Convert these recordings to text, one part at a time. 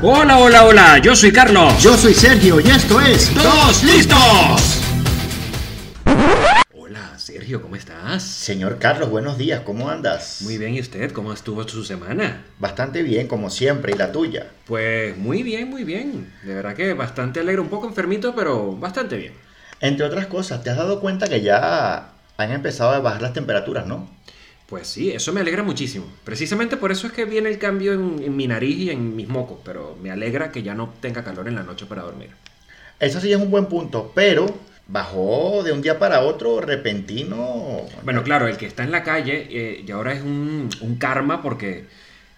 Hola, hola, hola, yo soy Carlos. Yo soy Sergio y esto es ¡Todos listos! Hola, Sergio, ¿cómo estás? Señor Carlos, buenos días, ¿cómo andas? Muy bien, ¿y usted? ¿Cómo estuvo su semana? Bastante bien, como siempre, ¿y la tuya? Pues muy bien, muy bien. De verdad que bastante alegre, un poco enfermito, pero bastante bien. Entre otras cosas, ¿te has dado cuenta que ya han empezado a bajar las temperaturas, no? Pues sí, eso me alegra muchísimo. Precisamente por eso es que viene el cambio en, en mi nariz y en mis mocos, pero me alegra que ya no tenga calor en la noche para dormir. Eso sí es un buen punto, pero bajó de un día para otro repentino. Bueno, claro, el que está en la calle eh, y ahora es un, un karma porque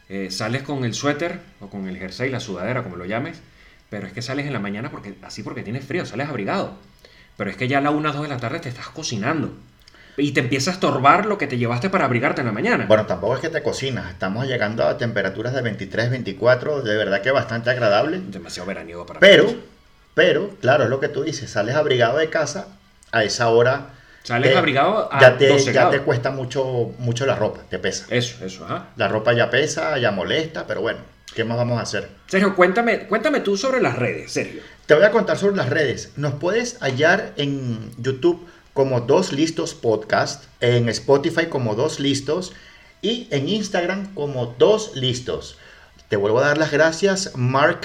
eh, sales con el suéter o con el jersey, la sudadera, como lo llames, pero es que sales en la mañana porque así porque tienes frío, sales abrigado. Pero es que ya a la 1 o 2 de la tarde te estás cocinando. Y te empieza a estorbar lo que te llevaste para abrigarte en la mañana. Bueno, tampoco es que te cocinas, estamos llegando a temperaturas de 23, 24, de verdad que bastante agradable. Demasiado veraniego para Pero, pero, claro, es lo que tú dices, sales abrigado de casa a esa hora. Sales te- abrigado a ya te, 12 ya grados. te cuesta mucho, mucho la ropa, te pesa. Eso, eso, ajá. La ropa ya pesa, ya molesta, pero bueno, ¿qué más vamos a hacer? Sergio, cuéntame, cuéntame tú sobre las redes, Sergio. Te voy a contar sobre las redes. Nos puedes hallar en YouTube como Dos Listos Podcast, en Spotify como Dos Listos y en Instagram como Dos Listos. Te vuelvo a dar las gracias, Mark,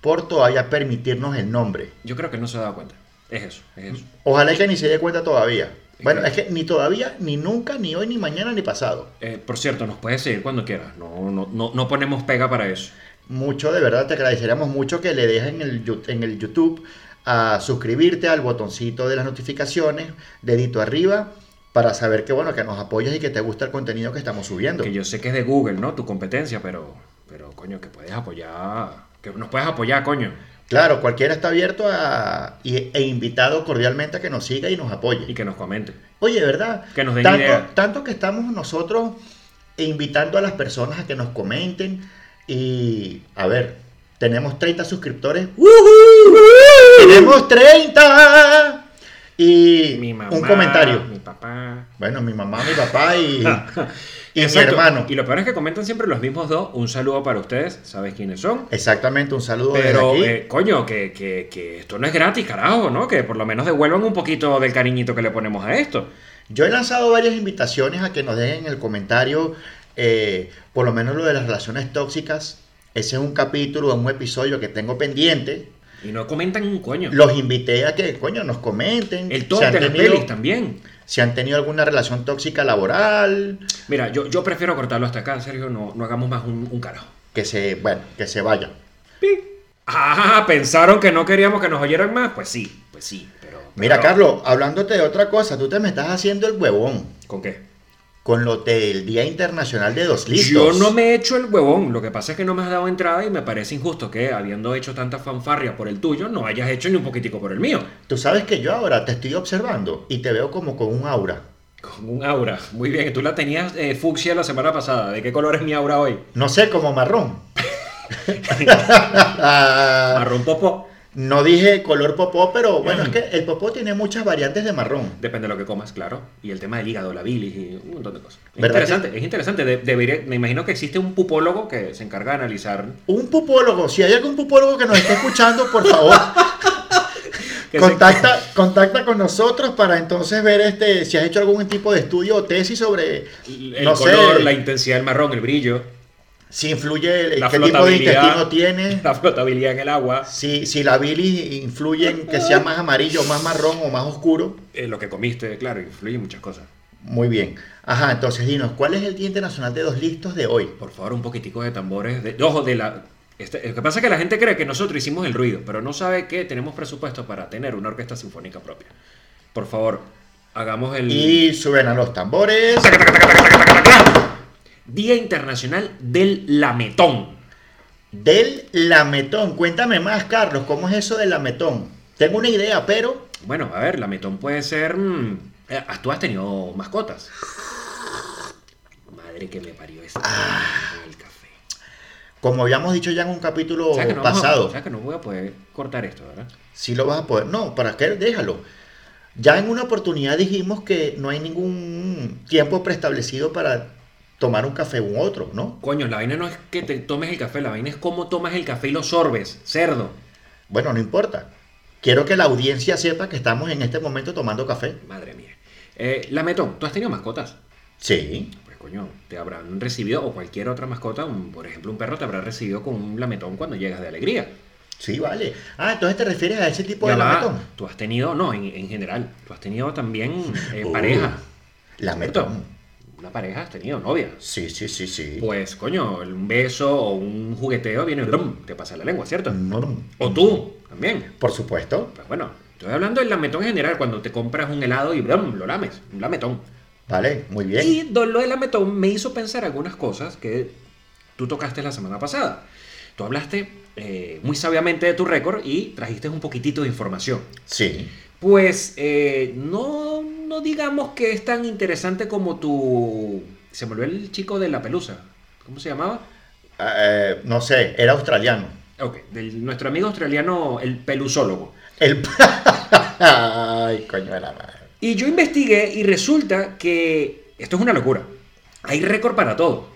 por todavía permitirnos el nombre. Yo creo que no se ha dado cuenta. Es eso, es eso. Ojalá que ni se dé cuenta todavía. Bueno, es que ni todavía, ni nunca, ni hoy, ni mañana, ni pasado. Eh, por cierto, nos puedes seguir cuando quieras. No, no, no, no ponemos pega para eso. Mucho, de verdad, te agradeceríamos mucho que le dejes en el, Yu- en el YouTube a suscribirte al botoncito de las notificaciones, dedito arriba, para saber que, bueno, que nos apoyas y que te gusta el contenido que estamos subiendo. Que yo sé que es de Google, ¿no? Tu competencia, pero, pero coño, que puedes apoyar. Que nos puedes apoyar, coño. Claro, cualquiera está abierto a, y- e invitado cordialmente a que nos siga y nos Y apoye. que nos comente. Oye, ¿verdad? Que nos den tanto, idea. tanto que estamos nosotros invitando a las personas a que nos comenten y, a ver, tenemos 30 suscriptores. ¡Tenemos 30! Y Mi mamá. un comentario. Mi papá. Bueno, mi mamá, mi papá y, y mi hermano. Y lo peor es que comentan siempre los mismos dos. Un saludo para ustedes. ¿Sabes quiénes son? Exactamente, un saludo Pero, desde aquí. eh, coño, que, que, que esto no es gratis, carajo, ¿no? Que por lo menos devuelvan un poquito del cariñito que le ponemos a esto. Yo he lanzado varias invitaciones a que nos dejen en el comentario, eh, por lo menos lo de las relaciones tóxicas. Ese es un capítulo, un episodio que tengo pendiente. Y no comentan un coño. Los invité a que, coño, nos comenten. El top de las pelis también. Si han tenido alguna relación tóxica laboral, Mira, yo, yo prefiero cortarlo hasta acá, Sergio. No, no hagamos más un, un carajo. que se, bueno, que se vayan. Ah, pensaron que no queríamos que nos oyeran más. Pues sí, pues sí. Pero, Mira, Carlos, hablándote de otra cosa, tú te me estás haciendo el huevón ¿Con qué? Con lo del Día Internacional de Dos Listos. Yo no me he hecho el huevón. Lo que pasa es que no me has dado entrada y me parece injusto que, habiendo hecho tanta fanfarria por el tuyo, no hayas hecho ni un poquitico por el mío. Tú sabes que yo ahora te estoy observando y te veo como con un aura. Con un aura. Muy bien. Tú la tenías eh, fucsia la semana pasada. ¿De qué color es mi aura hoy? No sé, como marrón. Marrón popó. No dije color popó, pero bueno, es que el popó tiene muchas variantes de marrón. Depende de lo que comas, claro. Y el tema del hígado, la bilis y un montón de cosas. Es ¿Verdad interesante, es interesante. De- me imagino que existe un pupólogo que se encarga de analizar. Un pupólogo, si hay algún pupólogo que nos esté escuchando, por favor, se- contacta, contacta con nosotros para entonces ver este si has hecho algún tipo de estudio o tesis sobre, el no color, sé, la intensidad del marrón, el brillo, si influye, La qué tipo de intestino tiene, la flotabilidad en el agua, si, si la bilis influye en que sea más amarillo, más marrón o más oscuro. eh, lo que comiste, claro, influye en muchas cosas. Muy bien. Ajá, entonces dinos, ¿cuál es el Día Internacional de Dos Listos de hoy? Por favor, un poquitico de tambores. De, ojo, de la. este- lo que pasa es que la gente cree que nosotros hicimos el ruido, pero no sabe que tenemos presupuesto para tener una orquesta sinfónica propia. Por favor, hagamos el Y suben a los tambores. Día Internacional del Lametón. Del lametón. Cuéntame más, Carlos, ¿cómo es eso del lametón? Tengo una idea, pero Bueno, a ver, lametón puede ser. mm, eh, tú has tenido mascotas. Madre que me parió ese en el café. como habíamos dicho ya en un capítulo O sea que no vamos a- pasado, o sea que no voy a poder cortar esto, ¿verdad? sí lo vas a poder. No, ¿para qué? Déjalo. Ya en una oportunidad dijimos que no hay ningún tiempo preestablecido para tomar un café u otro, ¿no? Coño, la vaina no es que te tomes el café, la vaina es cómo tomas el café y lo sorbes, cerdo. Bueno, no importa. Quiero que la audiencia sepa que estamos en este momento tomando café. Madre mía. Eh, Lametón, ¿tú has tenido mascotas? Sí. Pues coño, te habrán recibido, o cualquier otra mascota, un- por ejemplo un perro te habrá recibido con un lametón cuando llegas de alegría. Sí, vale. Ah, entonces te refieres a ese tipo Ya de va, lametón. Tú has tenido, no, en, en general, tú has tenido también eh, Uh, pareja. Lametón. Una pareja has tenido, novia. Sí, sí, sí, sí. Pues, coño, un beso o un jugueteo viene, brum, te pasa la lengua, ¿cierto? No, no. O tú, también. Por supuesto. Pues bueno, estoy hablando del lametón en general, cuando te compras un helado y brum, lo lames, un lametón. Vale, muy bien. Y lo del lametón me hizo pensar algunas cosas que tú tocaste la semana pasada. Tú hablaste eh, muy sabiamente de tu récord y trajiste un poquitito de información. Sí. Pues eh, no, no digamos que es tan interesante como tu... Se me olvidó el chico de la pelusa. ¿Cómo se llamaba? Eh, no sé, era australiano. Ok, del, nuestro amigo australiano, el pelusólogo. El... Ay, coño de la madre. Y yo investigué y resulta que esto es una locura. Hay récord para todo.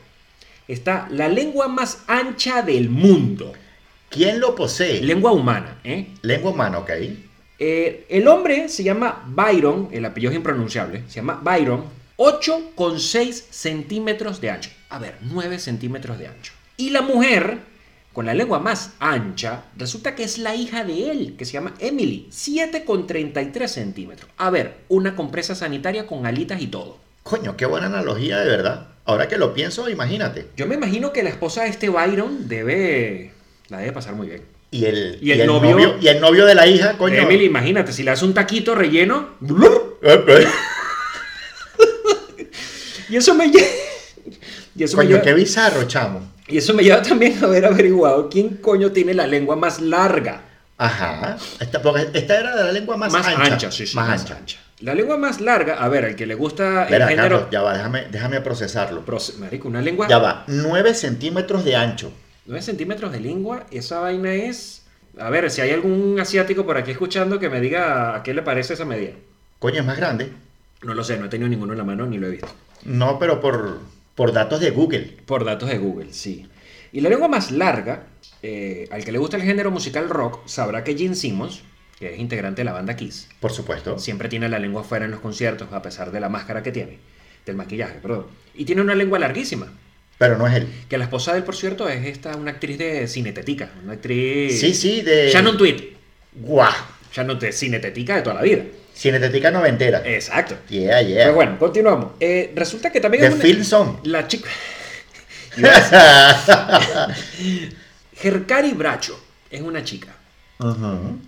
Está la lengua más ancha del mundo. ¿Quién lo posee? Lengua humana, ¿eh? Lengua humana, ok. Eh, el hombre se llama Byron, el apellido es impronunciable, se llama Byron, 8,6 centímetros de ancho. A ver, 9 centímetros de ancho. Y la mujer, con la lengua más ancha, resulta que es la hija de él, que se llama Emily, 7,33 centímetros. A ver, una compresa sanitaria con alitas y todo. Coño, qué buena analogía de verdad. Ahora que lo pienso, imagínate. Yo me imagino que la esposa de este Byron debe... La debe pasar muy bien. Y el, Y el novio- y el novio de la hija, coño. Emily, imagínate, si le hace un taquito relleno... Y eso me lleva... Y eso me Coño, lleva- qué bizarro, chamo. Y eso me lleva también a haber averiguado quién coño tiene la lengua más larga. Ajá. Esta, porque esta era de la lengua más, Más, ancha. ancha, sí, sí, más, más ancha. ancha. La lengua más larga, a ver, al que le gusta el Espera, género... Carlos, ya va, déjame, déjame procesarlo. Proce- Marico, una lengua... Ya va, 9 centímetros de ancho. 9 centímetros de lengua, esa vaina es... A ver, si hay algún asiático por aquí escuchando que me diga a qué le parece esa medida. Coño, es más grande. No lo sé, no he tenido ninguno en la mano ni lo he visto. No, pero por, por datos de Google. Por datos de Google, sí. Y la lengua más larga, eh, al que le gusta el género musical rock, sabrá que Gene Simmons, que es integrante de la banda Kiss, Por supuesto. siempre tiene la lengua fuera en los conciertos, a pesar de la máscara que tiene, del maquillaje, perdón. Y tiene una lengua larguísima. Pero no es él. Que la esposa de él, por cierto, es esta, una actriz de cinetética, una actriz... Sí, sí, de. Shannon Tweet. Guau. Shannon de cinetética de toda la vida. Cinetética noventera. Exacto. Yeah, yeah. Pues bueno, continuamos. Eh, resulta que también The es una- Film Song. La chica... Gercari Bracho es una chica.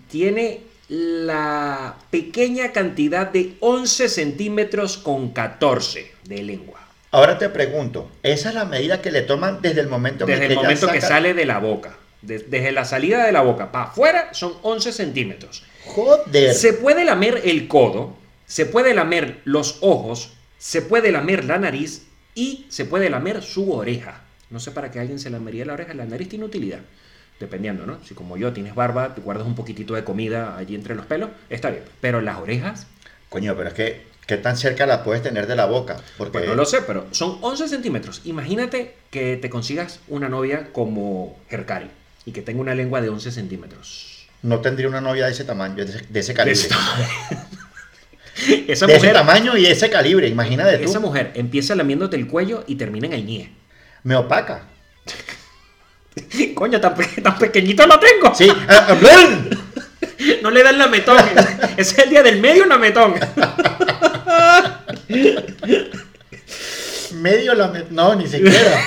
Tiene la pequeña cantidad de 11 centímetros con 14 de lengua. Ahora te pregunto, ¿esa es la medida que le toman desde el momento en Desde el que momento que sale de la boca. De- desde la salida de la boca para afuera son 11 centímetros. Joder. Se puede lamer el codo, se puede lamer los ojos, se puede lamer la nariz y se puede lamer su oreja. No sé para qué alguien se lamería la oreja, la nariz tiene utilidad. Dependiendo, ¿no? Si como yo tienes barba, te guardas un poquitito de comida allí entre los pelos, está bien. Pero las orejas, Coño, pero es que, ¿qué tan cerca la puedes tener de la boca? Porque pues no lo sé, pero son 11 centímetros. Imagínate que te consigas una novia como Hercari y que tenga una lengua de 11 centímetros. no tendría una novia de ese tamaño, de ese, de ese calibre. Esa de ese mujer, tamaño y ese calibre, imagínate tú. esa mujer empieza lamiéndote el cuello y termina en el nie. Me opaca. Coño, tan, pe- tan pequeñito lo tengo. Sí. ah, ah. No le dan lametón. Ese es el día del medio lametón. Medio la... me- No, ni siquiera.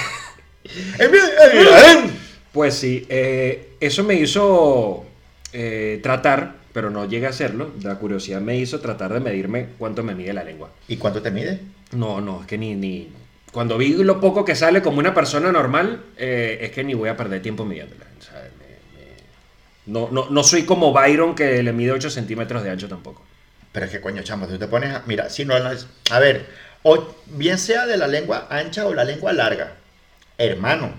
Pues sí, eh, eso me hizo eh, tratar, pero no llegué a hacerlo. La curiosidad me hizo tratar de medirme cuánto me mide la lengua. ¿Y cuánto te mide? No, no, es que ni, ni. Cuando vi lo poco que sale como una persona normal, eh, es que ni voy a perder tiempo midiéndola. O sea, me- me- No, no, no soy como Byron que le mide 8 centímetros de ancho tampoco. Pero es que coño, chamo, tú te pones a... Mira, si no... no es- A ver, o bien sea de la lengua ancha o la lengua larga. Hermano,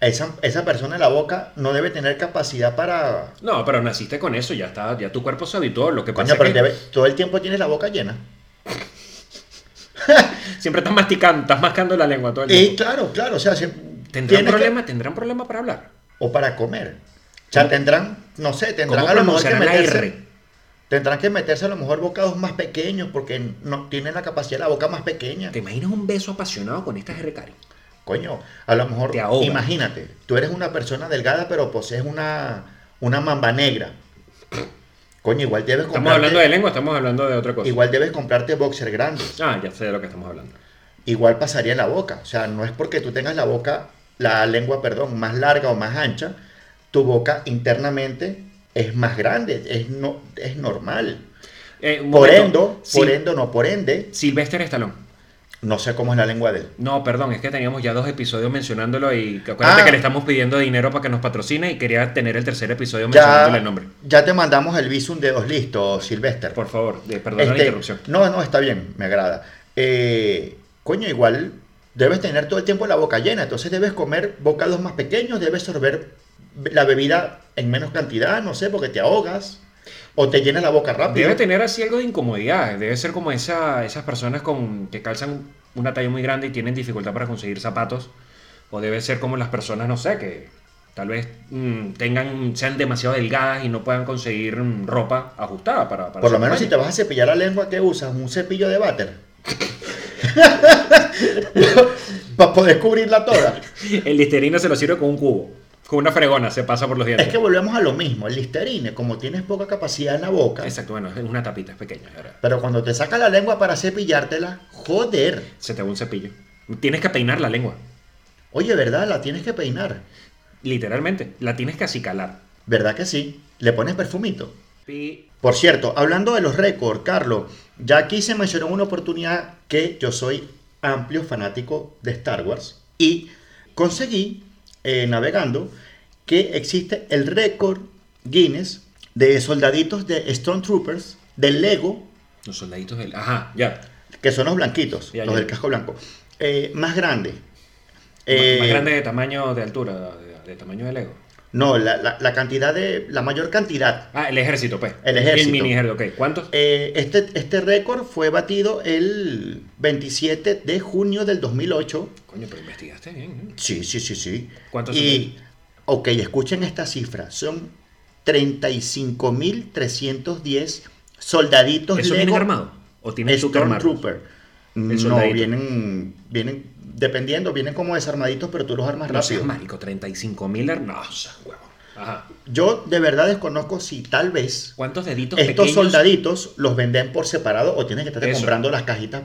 esa, esa persona en la boca no debe tener capacidad para... No, pero naciste con eso, ya está, ya tu cuerpo se habituó. Lo que Coño, pasa pero es que. debe- todo el tiempo tienes la boca llena. Siempre estás masticando, estás mascando la lengua todo el Y tiempo. claro, claro, o sea, si- ¿Tendrán que- problema, ¿Tendrán problema para hablar? o para comer. O sea, tendrán, no sé, tendrán ¿Cómo a lo mejor que meterse? Tendrán que meterse a lo mejor bocados más pequeños porque no tienen la capacidad de la boca más pequeña. ¿Te imaginas un beso apasionado con esta R. Cari? Coño, a lo mejor, Te ahoga. imagínate, tú eres una persona delgada pero posees una, una mamba negra. Coño, igual debes ¿Estamos comprarte, hablando de lengua estamos hablando de otra cosa? igual debes comprarte boxer grandes. Ah, ya sé de lo que estamos hablando. Igual pasaría en la boca. O sea, no es porque tú tengas la boca, la lengua, perdón, más larga o más ancha, tu boca internamente es más grande, es, no, es normal. Eh, Por endo, Sí, por endo, no por ende, Sylvester Stallone. no sé cómo es la lengua de él. No, perdón, es que teníamos ya dos episodios mencionándolo y acuérdate Ah. que le estamos pidiendo dinero para que nos patrocine y quería tener el tercer episodio mencionándole el nombre. ya te mandamos el visum de dos listos, Silvester. Por favor, de, perdona la Este, interrupción. No, no, está bien, me agrada. Eh, coño, igual debes tener todo el tiempo la boca llena, entonces debes comer bocados más pequeños, debes sorber la bebida en menos cantidad, no sé, porque te ahogas o te llena la boca rápido. Debe tener así algo de incomodidad. Debe ser como esa, esas personas con, que calzan una talla muy grande y tienen dificultad para conseguir zapatos. O debe ser como las personas, no sé, que tal vez mm, tengan, sean demasiado delgadas y no puedan conseguir mm, ropa ajustada para, para Por lo menos si te vas a cepillar la lengua, ¿qué usas? Un cepillo de váter. Para poder cubrirla toda. El listerino se lo sirve con un cubo. Con una fregona se pasa por los dientes. Es que volvemos a lo mismo. El listerine, como tienes poca capacidad en la boca, Exacto, bueno, es una tapita, es pequeña. pero cuando te saca la lengua para cepillártela, joder. Se te va un cepillo. Tienes que peinar la lengua. Oye, ¿verdad? La tienes que peinar. Literalmente. La tienes que acicalar. ¿Verdad que sí? Le pones perfumito. Y Por cierto, hablando de los récords, Carlos, ya aquí se mencionó en una oportunidad que yo soy amplio fanático de Star Wars y conseguí, eh, navegando, que existe el récord Guinness de soldaditos de Stormtroopers del Lego, los soldaditos del... Ajá, ya. que son los blanquitos, Ya, los ya. del casco blanco, eh, más grande. Eh, más grande de tamaño, de altura, de, de tamaño de Lego. No, la, la- la cantidad de, la mayor cantidad Ah, el ejército, pues. El ejército. mini ejército, ok. ¿Cuántos? Eh, este, este récord fue batido el 27 de junio del 2008. Coño, pero investigaste bien. ¿eh? Sí, sí, sí, sí. ¿Cuántos Y, ok, escuchen esta cifra. Son 35.310 soldaditos ¿Eso Lego viene armado? ¿O armarlos? Stormtrooper. No, vienen, vienen, dependiendo, vienen como desarmaditos, pero tú los armas No seas rápido. marico, 35 mil... Huevo. Ajá. Yo de verdad desconozco si tal vez ¿Cuántos deditos Estos pequeños? soldaditos los venden por separado o tienes que estar comprando las cajitas.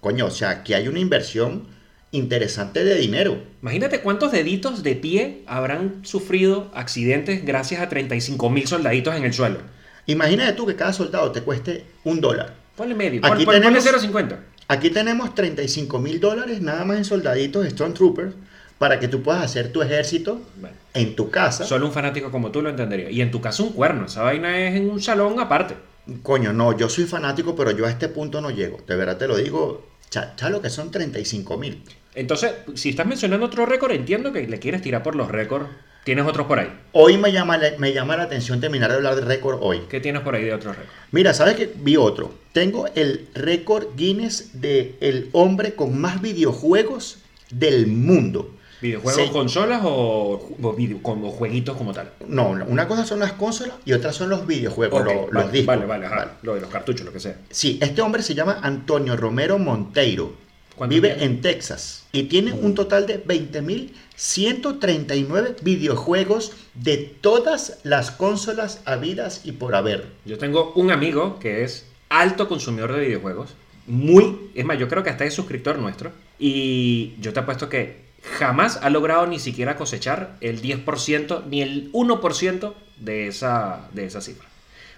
Coño, o sea, aquí hay una inversión interesante de dinero. Imagínate cuántos deditos de pie habrán sufrido accidentes gracias a 35 mil soldaditos en el suelo. Imagínate tú que cada soldado te cueste un dólar. Ponle medio. Aquí pon- ponle tenemos- 0.50. Aquí tenemos 35 mil dólares nada más en soldaditos Stormtroopers para que tú puedas hacer tu ejército Bueno, en tu casa. solo un fanático como tú lo entendería. Y en tu caso un cuerno. Esa vaina es en un salón aparte. Coño, no, yo soy fanático, pero yo a este punto no llego. De verdad te lo digo, cha, cha, lo que son 35 mil. Entonces, si estás mencionando otro récord, entiendo que le quieres tirar por los récords. Tienes otros por ahí. Hoy me llama, la- me llama la atención terminar de hablar de récord hoy. ¿Qué tienes por ahí de otros récords? Mira, ¿sabes qué? Vi otro. Tengo el récord Guinness de el hombre con más videojuegos del mundo. ¿Videojuegos, consolas o, o video- como jueguitos como tal? No, una cosa son las consolas y otra son los videojuegos, los vale, discos. vale, vale, ajá, Lo de los cartuchos, lo que sea. Sí, este hombre se llama Antonio Romero Monteiro. ¿Cuántos Vive tiene? en Texas y tiene un total de 20.139 videojuegos de todas las consolas habidas y por haber. Yo tengo un amigo que es alto consumidor de videojuegos. Muy, es más, yo creo que hasta es suscriptor nuestro. Y yo te apuesto que jamás ha logrado ni siquiera cosechar el 10% ni el 1% de esa, de esa cifra.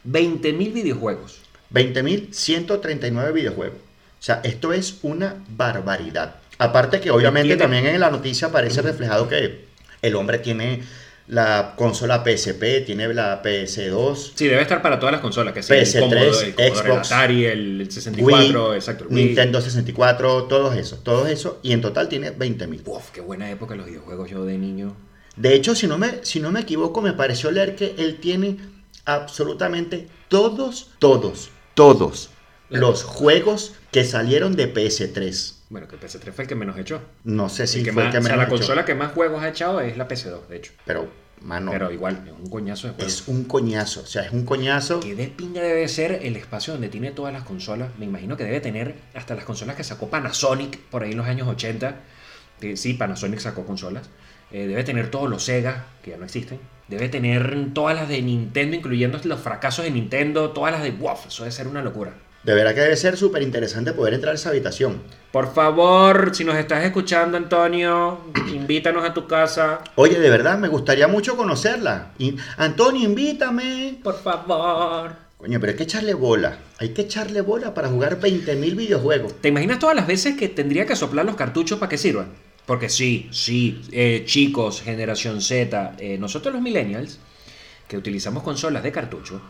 20.000 videojuegos. 20.139 videojuegos. O sea, esto es una barbaridad. Aparte que obviamente también en la noticia aparece reflejado que el hombre tiene la consola PSP, tiene la PS2, Sí, debe estar para todas las consolas, que sí, PS3, el Commodore, el, Commodore, el Xbox, Atari, el 64, Wii, exacto, Wii. Nintendo 64, todos esos, todos esos, y en total tiene 20.000. Uf, qué buena época los videojuegos yo de niño. De hecho, si no, me, si no me equivoco, me pareció leer que él tiene absolutamente todos, todos, todos, los juegos que salieron de PS3. Bueno, que el PS3 fue el que menos echó. No sé si El que fue más- el que o sea, menos la echó, consola que más juegos ha echado es la PS2, de hecho. Pero, mano, Pero igual, es un coñazo de juegos. es un coñazo. O sea, es un coñazo. Que de pinga debe ser el espacio donde tiene todas las consolas. Me imagino que debe tener hasta las consolas que sacó Panasonic por ahí en los años 80. Que sí, Panasonic sacó consolas. Eh, debe tener todos los Sega, que ya no existen. Debe tener todas las de Nintendo, incluyendo los fracasos de Nintendo, todas las de WoW. Eso debe ser una locura. De verdad que debe ser súper interesante poder entrar a esa habitación. Por favor, si nos estás escuchando, Antonio, invítanos a tu casa. Oye, de verdad, me gustaría mucho conocerla. Y, Antonio, invítame. Por favor. Coño, pero hay que echarle bola. Hay que echarle bola para jugar 20.000 videojuegos. ¿Te imaginas todas las veces que tendría que soplar los cartuchos para que sirvan? Porque sí, sí, eh, chicos, generación Z, eh, nosotros los millennials, que utilizamos consolas de cartucho,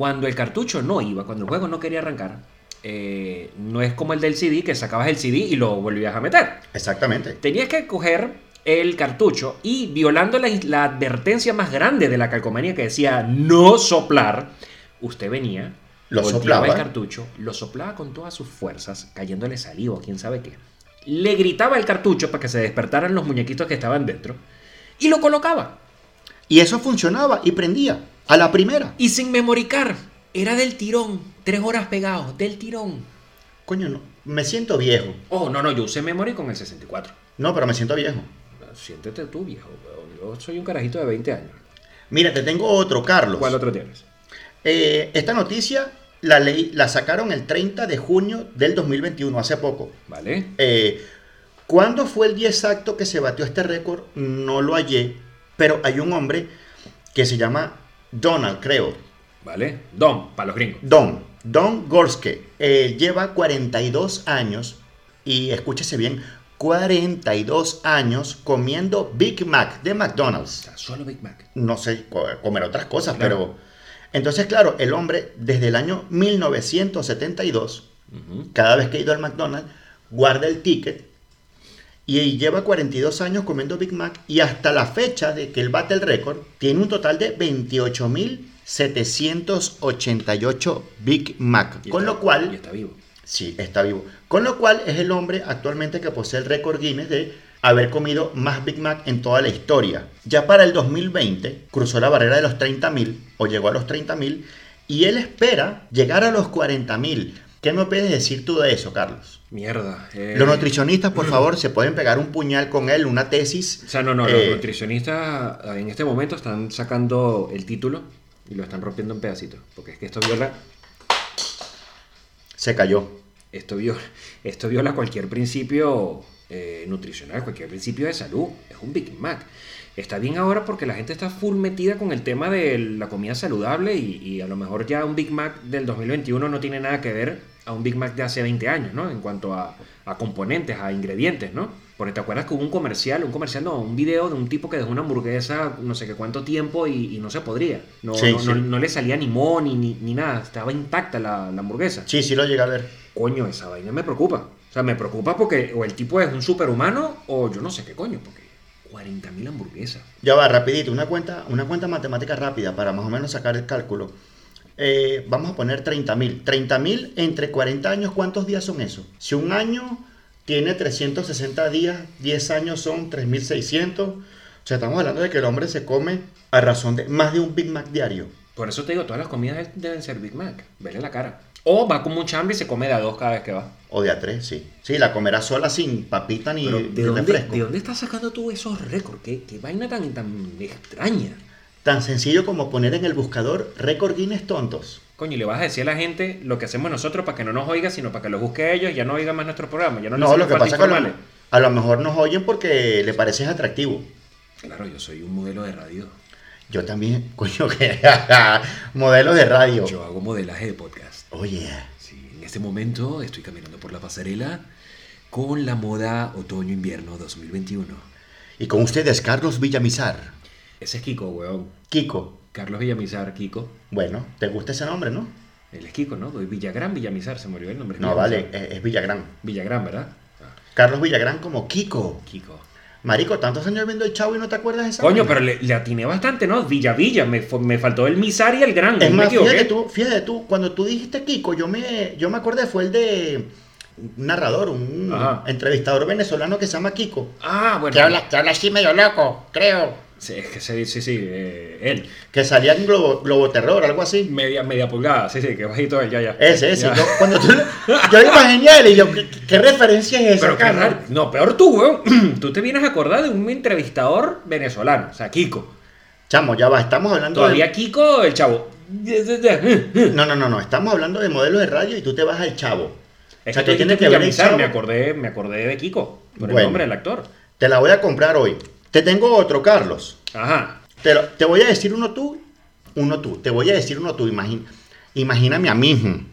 cuando el cartucho no iba, cuando el juego no quería arrancar, eh, no es como el del CD, que sacabas el CD y lo volvías a meter. Exactamente. Tenías que coger el cartucho y violando la, la advertencia más grande de la calcomanía que decía no soplar, usted venía, Lo soplaba. el cartucho, lo soplaba con todas sus fuerzas, cayéndole saliva quién sabe qué. Le gritaba el cartucho para que se despertaran los muñequitos que estaban dentro y lo colocaba. Y eso funcionaba y prendía. A la primera. Y sin memoricar, era del tirón, tres horas pegados, del tirón. Coño, no. Me siento viejo. Oh, no, no, yo usé memory con el 64. No, pero me siento viejo. Siéntete tú, viejo, weón. Yo soy un carajito de 20 años. Mira, te tengo otro, Carlos. ¿Cuál otro tienes? Eh, esta noticia la, leí, la sacaron el 30 de junio del 2021, hace poco. ¿Vale? Eh, ¿Cuándo fue el día exacto que se batió este récord? No lo hallé, pero hay un hombre que se llama Donald, creo. ¿Vale? Dom, para los gringos. Don, Don Gorske. Eh, lleva 42 años, y escúchese bien, 42 años comiendo Big Mac de O McDonald's. sea, solo Big Mac. No sé, co- comer otras cosas, Claro. pero... Entonces, claro, el hombre desde el año 1972 Ujú. cada vez que ha ido al McDonald's, guarda el ticket y lleva 42 años comiendo Big Mac y hasta la fecha de que él bate el récord, tiene un total de 28.788 Big Mac. Y Con está- lo cual, Y está vivo. sí, está vivo. Con lo cual es el hombre actualmente que posee el récord Guinness de haber comido más Big Mac en toda la historia. Ya para el 2020 cruzó la barrera de los 30.000 o llegó a los 30.000 y él espera llegar a los 40.000. ¿Qué me puedes decir tú de eso, Carlos? Mierda. eh, Los nutricionistas, por favor, se pueden pegar un puñal con él, una tesis. O sea, no, no, Eh, los nutricionistas eh, en este momento están sacando el título y lo están rompiendo en pedacitos. Porque es que esto viola. Se cayó. Esto viola, esto viola cualquier principio eh, nutricional, cualquier principio de salud. Es un Big Mac. Está bien ahora porque la gente está full metida con el tema de la comida saludable y, y a lo mejor ya un Big Mac del 2021 no tiene nada que ver a un Big Mac de hace 20 años, ¿no? En cuanto a, a componentes, a ingredientes, ¿no? Porque te acuerdas que hubo un comercial, un comercial, no, un video de un tipo que dejó una hamburguesa no sé qué cuánto tiempo y, y no se podría. No, Sí, no, sí. no- no le salía ni mo ni, ni, ni nada, estaba intacta la, la hamburguesa Sí, sí lo llega a ver. coño, esa vaina me preocupa. O sea, me preocupa porque o el tipo es un superhumano o yo no sé qué coño, porque 40.000 hamburguesas. Ya va, rapidito, una cuenta, una cuenta matemática rápida para más o menos sacar el cálculo. Eh, vamos a poner 30.000. 30.000 entre 40 años, ¿cuántos días son eso? Si un año tiene 360 días, 10 años son 3.600. O sea, estamos hablando de que el hombre se come a razón de más de un Big Mac diario. Por eso te digo, todas las comidas deben ser Big Mac. Vele la cara. O va con mucha hambre y se come de a dos cada vez que va. O de a tres, sí. Sí, la comerá sola sin papita ni, Pero, ni ¿de, dónde, refresco. ¿de dónde estás sacando tú esos récords? ¿Qué, qué vaina tan, tan extraña? Tan sencillo como poner en el buscador récord Guinness tontos. Coño, y le vas a decir a la gente lo que hacemos nosotros para que no nos oiga, sino para que lo busque ellos y ya no oiga más nuestro programa. Ya no, No, lo que pasa es que a lo, a mejor nos oyen porque le pareces atractivo. Claro, yo soy un modelo de radio. Yo también, coño, que modelo de radio. Yo hago modelaje de podcast. Oye, Sí, en este momento estoy caminando por la pasarela con la moda otoño-invierno 2021. y con ustedes Carlos Villamizar. Ese es Kiko, weón. Kiko. Carlos Villamizar, Kiko. Bueno, ¿te gusta ese nombre, no? Él es Kiko, ¿no? Villagrán Villamizar, se murió el nombre. No, Villamizar. vale, es, es Villagrán. Villagrán, ¿verdad? Ah, Carlos Villagrán como Kiko. Kiko. Marico, tantos años viendo el chavo y no te acuerdas de esa Coño, pero le, le atiné bastante, ¿no? Villa Villa, me, me faltó el Misar y el Gran. Es más, fíjate tú, fíjate tú, cuando tú dijiste Kiko, yo me, yo me acordé, fue el de un narrador, un Ajá. entrevistador venezolano que se llama Kiko. Ah, bueno. Que habla, que habla así medio loco, creo. Sí, es que sí, sí, sí, eh, él. Que salía en Globo, Globo Terror, algo así. Media, media pulgada, sí, sí, que bajito él, ya, ya. Ese, ese. Ya. Yo, cuando tú, yo imaginé a él y yo, ¿qué, qué referencia es esa? Pero. No, peor tú, weón. Tú te vienes a acordar de un entrevistador venezolano, o sea, Kiko. Chamo, ya va, estamos hablando Todavía Kiko, el chavo. de... No, no, no, no, estamos hablando de modelos de radio y tú te vas al chavo. Es o sea, que tienes que ver el chavo. me acordé, me acordé de Kiko, por el Bueno. nombre del actor. Te la voy a comprar hoy. Te tengo otro, Carlos. Ajá. Te, lo- te voy a decir uno tú, uno tú. Te voy a decir uno tú, imagina, imagíname a mí.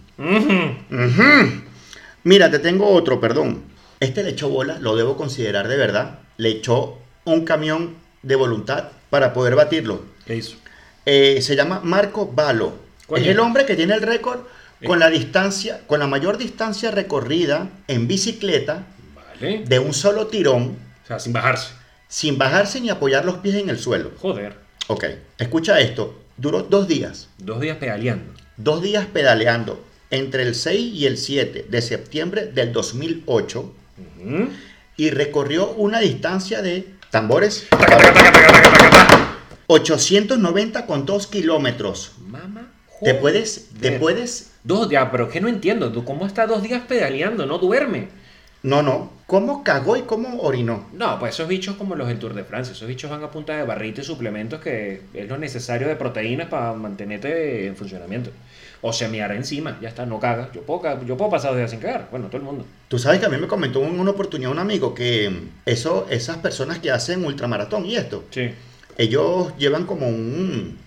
Mira, te tengo otro, perdón. Este le echó bola, lo debo considerar de verdad. Le echó un camión de voluntad para poder batirlo. ¿Qué hizo? Eh, se llama Marco Balo. Es el hombre que tiene el récord con la distancia, con la mayor distancia recorrida en bicicleta Vale. de un solo tirón, O sea, sin bajarse. Sin bajarse ni apoyar los pies en el suelo. Joder. Ok, escucha esto. Duró dos días. Dos días pedaleando. Dos días pedaleando entre el 6 y el 7 de septiembre del 2008 Ujú. y recorrió una distancia de tambores 890 con 2 kilómetros. Mamá. Te puedes, te puedes, Dos días, pero que no entiendo. ¿Tú cómo estás dos días pedaleando? ¿No duerme? no, no, ¿cómo cagó y cómo orinó? No, pues esos bichos como los del Tour de Francia. Esos bichos van a punta de barrita y suplementos que es lo necesario de proteínas para mantenerte en funcionamiento. O semear encima, ya está, no cagas. Yo puedo, yo puedo pasar días sin cagar. Bueno, todo el mundo. Tú sabes que a mí me comentó en una oportunidad un amigo que eso, esas personas que hacen ultramaratón y esto, Sí. ellos llevan como un,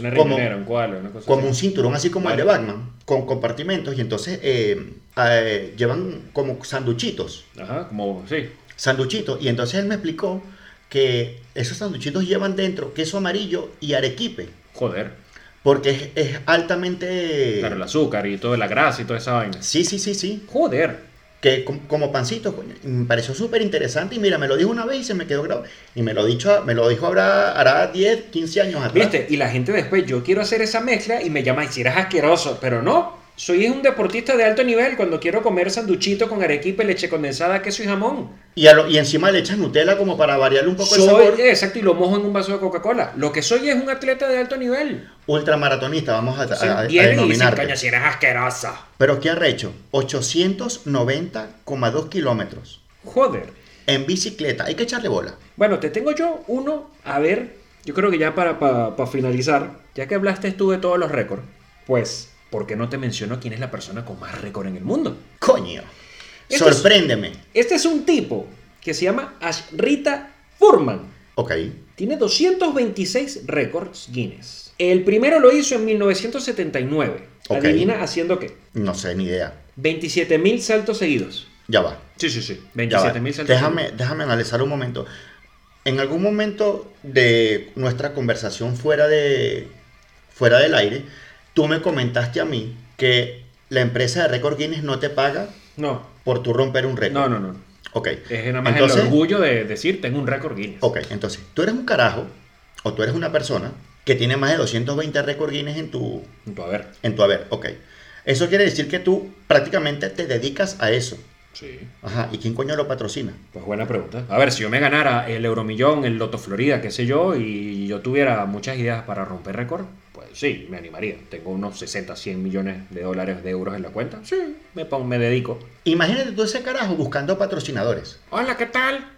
Una Como- un koala, una cosa como así. un cinturón así como Vale. el de Batman, con compartimentos y entonces eh, eh, llevan como sanduchitos, Ajá, como, sí. sanduchitos y entonces él me explicó que esos sanduchitos llevan dentro queso amarillo y arequipe, Joder. porque es, es altamente... Claro, el azúcar y toda la grasa y toda esa vaina. Sí, sí, sí, sí, Joder. Que com- como pancito, me pareció súper interesante y mira, me lo dijo una vez y se me quedó grabado. Y me lo, dicho, me lo dijo ahora, hará 10, 15 años atrás. ¿Viste? Y la gente después, yo quiero hacer esa mezcla y me llama y si eres asqueroso, pero no. Soy un deportista de alto nivel cuando quiero comer sanduchito con arequipe, leche condensada, queso y jamón. Y, a lo- y encima le echas Nutella como para variarle un poco el sabor. exacto, y lo mojo en un vaso de Coca-Cola. Lo que soy es un atleta de alto nivel. Ultramaratonista, vamos a, sea, a- a denominarte. coño, si eres asquerosa. Pero ¿qué arrecho? 890,2 kilómetros Joder. en bicicleta. Hay que echarle bola. Bueno, te tengo yo uno, a ver, yo creo que ya para, para, para finalizar, ya que hablaste tú de todos los récords, pues, ¿por qué no te menciono quién es la persona con más récord en el mundo? Coño. Es- Sorpréndeme. Este es un tipo que se llama Ashrita Furman. Ok. Tiene 226 récords Guinness. El primero lo hizo en 1979. Ok. Adivina haciendo qué? No sé, ni idea. 27.000 saltos seguidos. Ya va. Sí, sí, sí. Ya va. 27.000 saltos Déjame, déjame analizar un momento. En algún momento de nuestra conversación fuera, de, fuera del aire, tú me comentaste a mí que la empresa de récord Guinness no te paga No, por tu romper un récord. no, no, no. Ok. Es nada más Entonces- el orgullo de decir, tengo un récord Guinness. Ok, entonces, tú eres un carajo o tú eres una persona que tiene más de 220 récord Guinness en tu, Punto, A ver. en tu haber. Ok. Eso quiere decir que tú prácticamente te dedicas a eso. Sí. Ajá. ¿Y quién coño lo patrocina? Pues buena pregunta. A ver, si yo me ganara el Euromillón, el Loto Florida, qué sé yo, y yo tuviera muchas ideas para romper récord, pues sí, me animaría. Tengo unos 60, 100 millones de dólares, de euros en la cuenta. Sí, me, pongo, me dedico. Imagínate tú ese carajo buscando patrocinadores. Hola, ¿qué tal?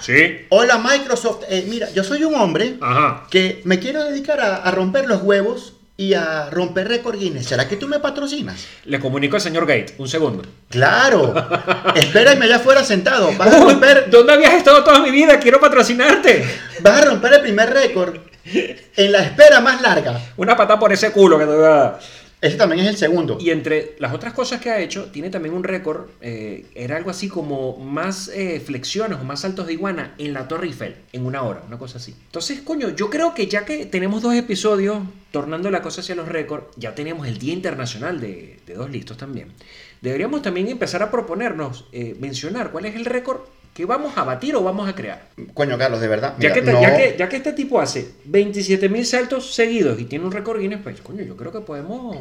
Sí. Hola Microsoft, Eh, mira, yo soy un hombre Ajá. que me quiero dedicar a, a romper los huevos y a romper récord Guinness. ¿Será que tú me patrocinas? Le comunico al señor Gates. Un segundo. Claro. Espérame allá afuera sentado. Vas a romper, ¿Dónde habías estado toda mi vida? Quiero patrocinarte. vas a romper el primer récord en la espera más larga. Una patada por ese culo que te voy a dar. Ese también es el segundo. Y entre las otras cosas que ha hecho, tiene también un récord, eh, era algo así como más eh, flexiones o más saltos de iguana en la Torre Eiffel, en una hora, una cosa así. Entonces, coño, yo creo que ya que tenemos dos episodios tornando la cosa hacia los récords, ya tenemos el Día Internacional de, Dos Listos también. Deberíamos también empezar a proponernos, eh, mencionar cuál es el récord ¿Qué vamos a batir o vamos a crear? Coño, Carlos, de verdad. Ya, mira, que, te- no- ya, que, ya que este tipo hace 27.000 saltos seguidos y tiene un récord Guinness, pues coño, yo creo que podemos,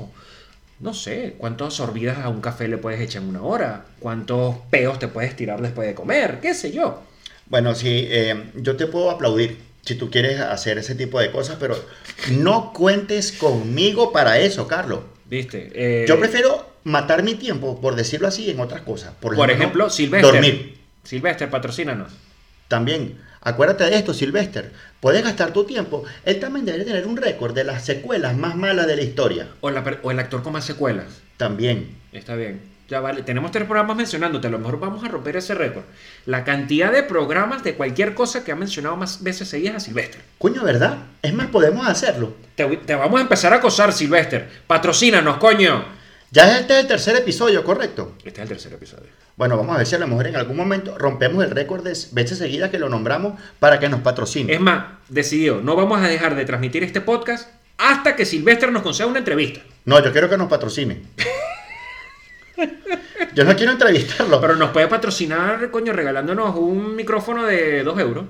no sé, cuántas sorbidas a un café le puedes echar en una hora, cuántos peos te puedes tirar después de comer, qué sé yo. Bueno, sí, eh, yo te puedo aplaudir si tú quieres hacer ese tipo de cosas, pero no cuentes conmigo para eso, Carlos. ¿Viste? Eh, Yo prefiero matar mi tiempo, por decirlo así, en otras cosas. Por, Por ejemplo, Silvestre. Dormir. Silvestre, patrocínanos. También, acuérdate de esto, Sylvester. Puedes gastar tu tiempo. Él también debería tener un récord de las secuelas más malas de la historia. O, la per- o el actor con más secuelas. También. Está bien. Ya vale. Tenemos tres programas mencionándote. A lo mejor vamos a romper ese récord. La cantidad de programas de cualquier cosa que ha mencionado más veces seguidas a Silvestre. Coño, ¿verdad? Es más, podemos hacerlo. Te, te vamos a empezar a acosar, Silvestre. Patrocínanos, coño. Ya este es el tercer episodio, ¿correcto? Este es el tercer episodio. Bueno, vamos a ver si a lo mejor en algún momento rompemos el récord de veces seguidas que lo nombramos para que nos patrocine. Es más, decidido, no vamos a dejar de transmitir este podcast hasta que Silvestre nos conceda una entrevista. No, yo quiero que nos patrocine. Yo no quiero entrevistarlo. Pero nos puede patrocinar, coño, regalándonos un micrófono de 2 euros.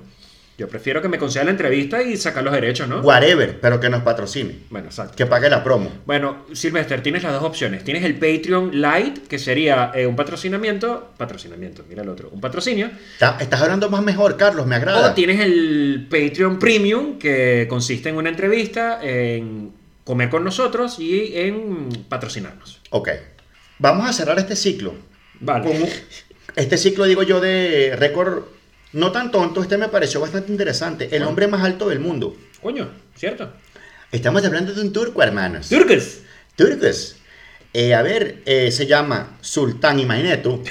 Yo prefiero que me conceda la entrevista y sacar los derechos, ¿no? Whatever, pero que nos patrocine. Bueno, exacto. Que pague la promo. Bueno, Silvestre, tienes las dos opciones. Tienes el Patreon Lite, que sería eh, un patrocinamiento. Patrocinamiento, mira el otro. Un patrocinio. Está- Estás hablando más mejor, Carlos, me O agrada. tienes el Patreon Premium, que consiste en una entrevista, en comer con nosotros y en patrocinarnos. Ok. Vamos a cerrar este ciclo. Vale. Con un- este ciclo, digo yo, de récord no tan tonto. Este me pareció bastante interesante. El hombre más alto del mundo. Coño, ¿cierto? Estamos hablando de un turco, hermanos. Turques. Turcos. Eh, a ver, eh, se llama Sultán, imagínate tú.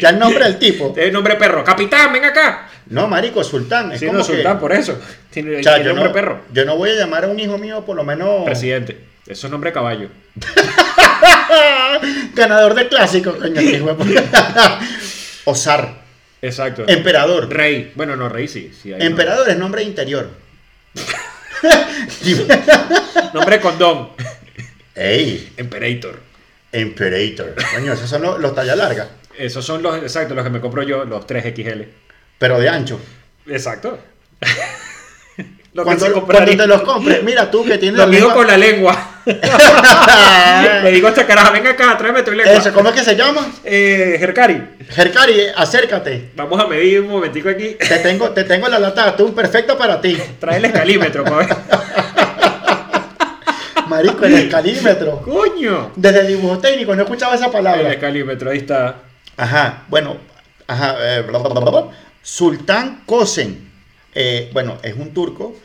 ya el nombre del tipo. El nombre perro. Capitán, ven acá. No, marico, Sultán. Es Sí, como no, que, sultán, por eso. Tiene, o sea, tiene yo, nombre no, perro. yo no voy a llamar a un hijo mío, por lo menos Presidente. Eso es nombre caballo. ganador de clásicos, coño. Osar. Exacto. Emperador. Rey. Bueno, no, rey sí. sí Emperador es nombre interior. nombre. Condón. Ey, Emperator. Imperator. Coño, esos son los, los talla larga, Esos son los, exacto, los que me compro yo, los 3XL. pero de ancho. Exacto. Cuando, te los compres, mira tú que tienes Lo lengua- con la lengua. Le digo a esta caraja, venga acá, tráeme tu lengua. Eso, ¿Cómo es que se llama? Eh, Jercari, Jercari, acércate. vamos a medir un momentico aquí. Te tengo, te tengo la lata de atún perfecta para ti. Trae el escalímetro, pa' ver. Marico, el escalímetro. ¡Coño! Desde el dibujo técnico no escuchaba esa El palabra. escalímetro, ahí está. Ajá, bueno, ajá, eh, bla, bla, bla. Sultán Kosen. Eh, bueno, es un turco.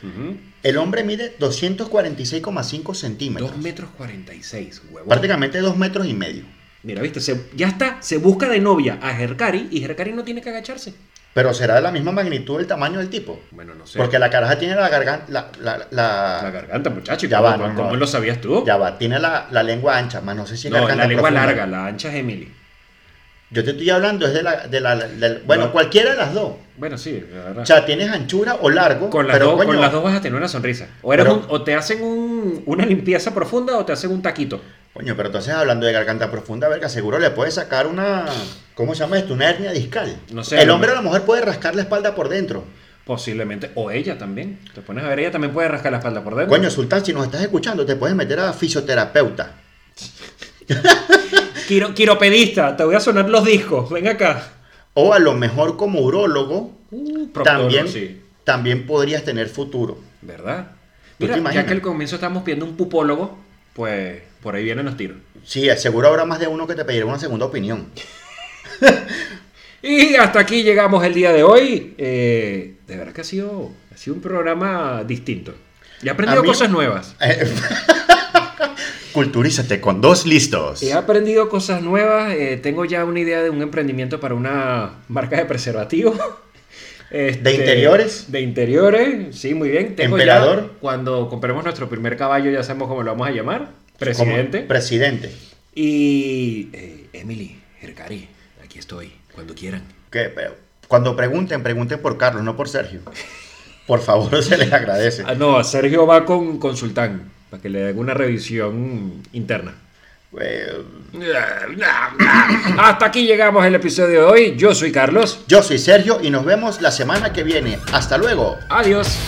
El hombre mide 246,5 centímetros. 2 metros 46, huevón. Prácticamente dos metros y medio. Mira, viste, se- ya está, se busca de novia a Jercari y Jercari no tiene que agacharse. Pero será de la misma magnitud el tamaño del tipo. Bueno, no sé. Porque la caraja tiene la garganta. La, la, la- La garganta, muchacho. Ya ¿cómo, va, no, cómo no. lo sabías tú? ya va, tiene la, la lengua ancha, más no sé si es no, garganta la lengua profunda. larga, la ancha es Emily. Yo te estoy hablando, es de la. De la del- bueno, No. cualquiera de las dos. Bueno, sí, la verdad. O sea, tienes anchura o largo. con, las pero dos, coño, con las dos vas a tener una sonrisa. O, eres Pero- un- o te hacen un- una limpieza profunda o te hacen un taquito. Coño, pero entonces hablando de garganta profunda, verga, seguro le puedes sacar una. ¿Cómo se llama esto? Una hernia discal. No sé, El hombre mejor- la mujer puede rascar la espalda por dentro. Posiblemente. O ella también. Te pones a ver, ella también puede rascar la espalda por dentro. Coño, Sultán, si nos estás escuchando, te puedes meter a fisioterapeuta. Quiro- quiropedista, te voy a sonar los discos. Ven acá. O a lo mejor como urólogo, Uh, también, sí. también podrías tener futuro. ¿Verdad? ¿Tú te Mira, ya que al comienzo estamos viendo un pupólogo, pues por ahí vienen los tiros. Sí, seguro habrá más de uno que te pedirá una segunda opinión. Y hasta aquí llegamos el día de hoy. Eh, de verdad que ha sido, ha sido un programa distinto. Y he aprendido mí- cosas nuevas. Eh, Culturízate con dos listos. He aprendido cosas nuevas. eh, tengo ya una idea de un emprendimiento para una marca de preservativos. Este, ¿De interiores? De interiores, sí, muy bien. Tengo Emperador. ya, cuando compremos nuestro primer caballo, ya sabemos cómo lo vamos a llamar. Presidente. Presidente. y eh, Emily, Hercari, aquí estoy, cuando quieran. Que, pero, cuando pregunten, pregunten por Carlos, no por Sergio. Por favor, se les agradece. Ah, no, Sergio va con, con Sultán, para que le haga una revisión interna. Hasta aquí llegamos el episodio de hoy. Yo soy Carlos. yo soy Sergio y nos vemos la semana que viene. Hasta luego. Adiós.